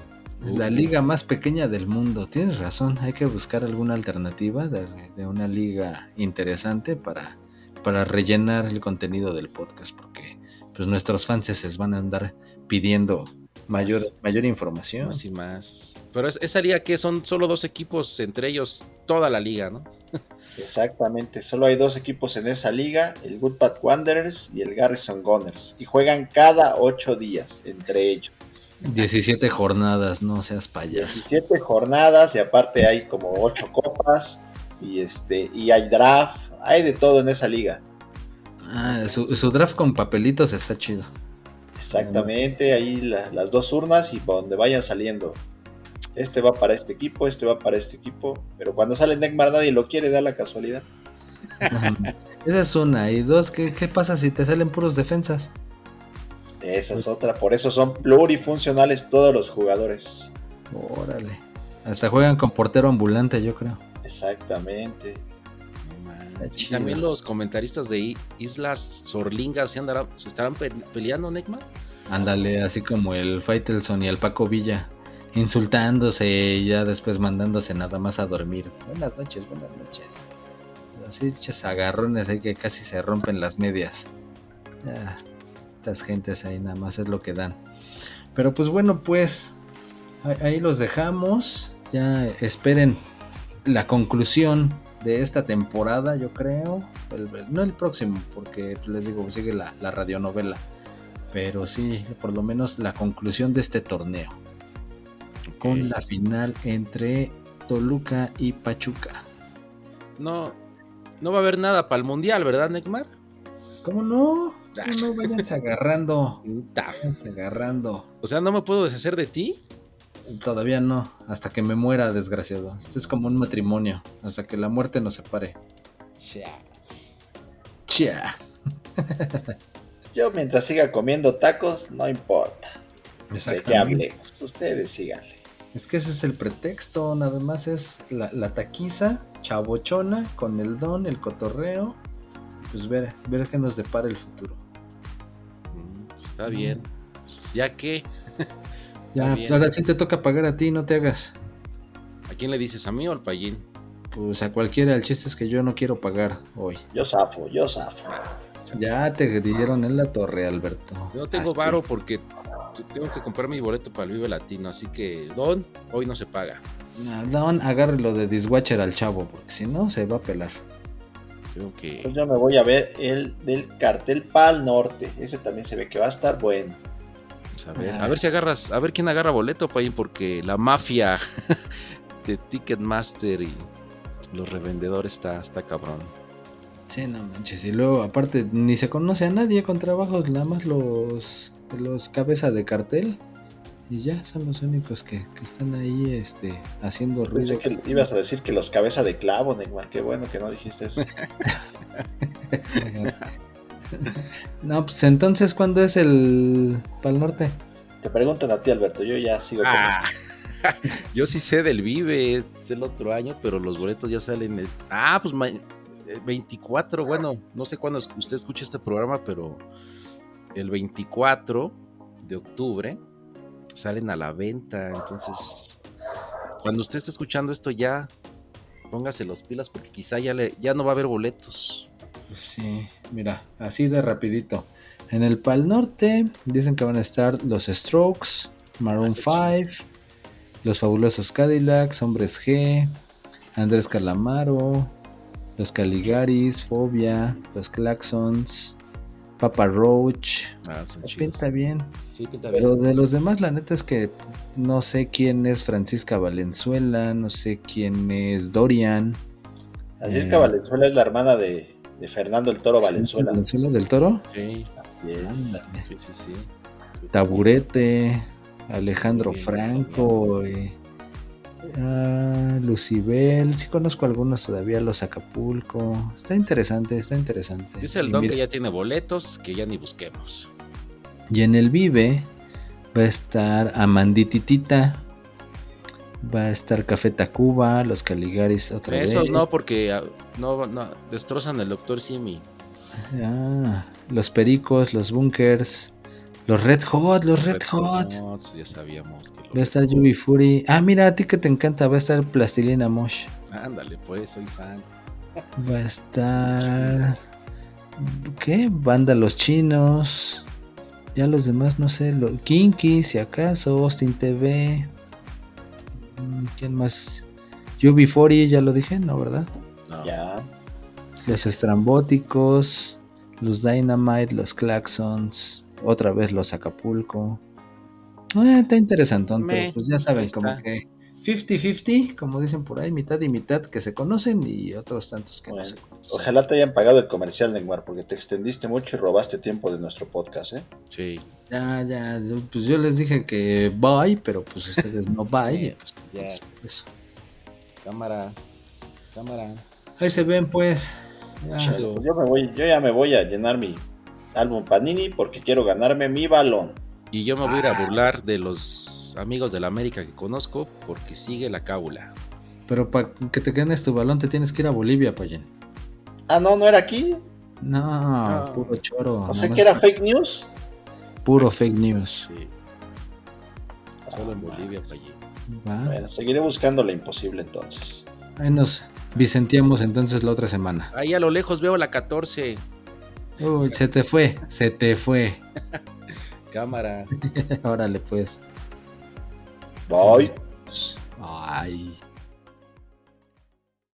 La liga más pequeña del mundo. Tienes razón, hay que buscar alguna alternativa de, de una liga interesante para, para rellenar el contenido del podcast, porque pues nuestros fans se van a andar pidiendo mayor, Más. mayor información. Más y más. Pero es- esa liga que son solo dos equipos, entre ellos toda la liga, ¿no? Exactamente, solo hay dos equipos en esa liga, el Goodpat Wanderers y el Garrison Gunners, y juegan cada ocho días entre ellos. 17 jornadas, no seas payaso. 17 jornadas y aparte hay como ocho copas y este y hay draft, hay de todo en esa liga. Ah, su, su draft con papelitos está chido. Exactamente, ahí la- las dos urnas y por donde vayan saliendo. Este va para este equipo, este va para este equipo, pero cuando sale Neymar nadie lo quiere, da la casualidad. Esa es una. Y dos, ¿qué, qué pasa si te salen puros defensas? Esa es otra, por eso son plurifuncionales todos los jugadores. Órale. Hasta juegan con portero ambulante, yo creo. Exactamente. No manches. Está Y también los comentaristas de Islas Sorlingas ¿se, andará- se estarán pe- peleando, Necma. Ándale, así como el Faitelson y el Paco Villa. Insultándose y ya después mandándose nada más a dormir. Buenas noches, buenas noches. Así agarrones ahí que casi se rompen las medias. Ya, estas gentes ahí nada más es lo que dan. Pero pues bueno, pues ahí, los dejamos. Ya esperen la conclusión de esta temporada, yo creo. El- el- no el próximo, porque les digo, sigue la, la radionovela. Pero sí, por lo menos la conclusión de este torneo. Con la final entre Toluca y Pachuca. No, no va a haber nada para el mundial, ¿verdad, Necmar? ¿Cómo no? ¿Cómo no? [LAUGHS] Váyanse agarrando. Váyanse agarrando. O sea, no me puedo deshacer de ti. Todavía no, hasta que me muera, desgraciado. Esto es como un matrimonio, hasta que la muerte nos separe. Chia. Yo mientras siga comiendo tacos, no importa. De qué Exactamente. hablemos. Ustedes síganle. Es que ese es el pretexto, nada más es la, la taquiza, chabochona, con el don, el cotorreo. Pues ver, ver qué nos depara el futuro. Está bien. Pues, ya que, [LAUGHS] Ya, ahora sí te toca pagar a ti, no te hagas. ¿a quién le dices? ¿A mí o al payín? Pues a cualquiera, el chiste es que yo no quiero pagar hoy. Yo zafo, yo zafo. Ya te dieron en la torre, Alberto. Yo no tengo Así. varo porque tengo que comprar mi boleto para el Vive Latino, así que Don, hoy no se paga. Don, agárrelo de diswatcher al chavo, porque si no, se va a pelar. Tengo que... Pues yo me voy a ver el del cartel Pal Norte. Ese también se ve que va a estar bueno. pues, a ver, Ah. a ver si agarras, a ver quién agarra boleto, payín, porque la mafia [LAUGHS] de Ticketmaster y los revendedores está, está cabrón. Sí, no manches. Y luego, aparte, ni se conoce a nadie con trabajos, nada más los, los cabeza de cartel. Y ya son los únicos que, que están ahí este, haciendo ruido. Pensé que ibas a decir que los cabeza de clavo, Neymar. Qué bueno que no dijiste eso. [LAUGHS] no, pues entonces, ¿cuándo es el Pal Norte? Te preguntan a ti, Alberto. Yo ya sigo con Ah, [LAUGHS] yo sí sé del Vive, es el otro año, pero los boletos ya salen. el- Ah, pues ma- eh, 24, bueno, no sé cuándo es- usted escucha este programa, pero el 24 de octubre salen a la venta. Entonces, cuando usted esté escuchando esto ya, póngase los pilas porque quizá ya, le, ya no va a haber boletos. Pues sí, mira, así de rapidito. En el Pal Norte dicen que van a estar los Strokes, Maroon Ah, sí, 5, los fabulosos Cadillacs, Hombres G, Andrés Calamaro, los Caligaris, Fobia, los Claxons, Papa Roach. Ah, son. Pinta bien. Sí, pinta Pero de los demás, la neta es que no sé quién es Francisca Valenzuela, no sé quién es Dorian. Es Eh. Valenzuela es la hermana de, de Fernando el Toro Valenzuela. Valenzuela del Toro. Sí, Yes. Sí, sí, sí. Taburete, Alejandro Franco, eh, ah, Lucibel, sí conozco algunos todavía, los Acapulco, está interesante, está interesante. Dice el y, Don mira, que ya tiene boletos, que ya ni busquemos. y en el Vive va a estar Amandititita, va a estar Café Tacuba, los Caligaris otra Esos vez, no, porque ah, no, no, destrozan el Doctor Simi. Ah, los Pericos, los Bunkers, Los Red Hot, los Red, Red Hot. Hots, ya sabíamos que Va a estar Yubi Fury. Ah, mira, a ti que te encanta, va a estar Plastilina Mosh. Ándale, pues, soy fan. Va a estar. ¿Qué? Banda Los Chinos. Ya los demás, no sé. Lo... Kinky, si acaso. Austin TV. Mm, ¿Quién más? UB40, ya lo dije, ¿no? ¿Verdad? No, Ya. Los Estrambóticos. Los Dynamite, los Claxons. Otra vez los Acapulco. Ah, está interesante, pero pues ya saben, como que 50-50, como dicen por ahí, mitad y mitad que se conocen y otros tantos que Bueno, no se conocen. Ojalá te hayan pagado el comercial, Neymar, porque te extendiste mucho y robaste tiempo de nuestro podcast, ¿eh? Sí, Ya, ya, pues yo les dije que bye, pero pues ustedes no [LAUGHS] bye. pues, ya. entonces, pues, cámara, cámara. ahí se ven, pues. Ya. Pues yo, me voy, yo ya me voy a llenar mi álbum Panini porque quiero ganarme mi balón. Y yo me voy a ir a burlar de los amigos de la América que conozco porque sigue la cábula. Pero para que te ganes tu balón, te tienes que ir a Bolivia, Payen. Ah, no, no era aquí. No, No. puro choro. O sea que era fake news. Puro fake news. Sí. Solo en Bolivia, pa' allí. ¿va? Bueno, seguiré buscando la imposible entonces. Ahí nos vicenteamos entonces la otra semana. Ahí a lo lejos veo la 14. Uy, se te fue, se te fue. [LAUGHS] Cámara. [LAUGHS] Órale, pues. Bye. Ay.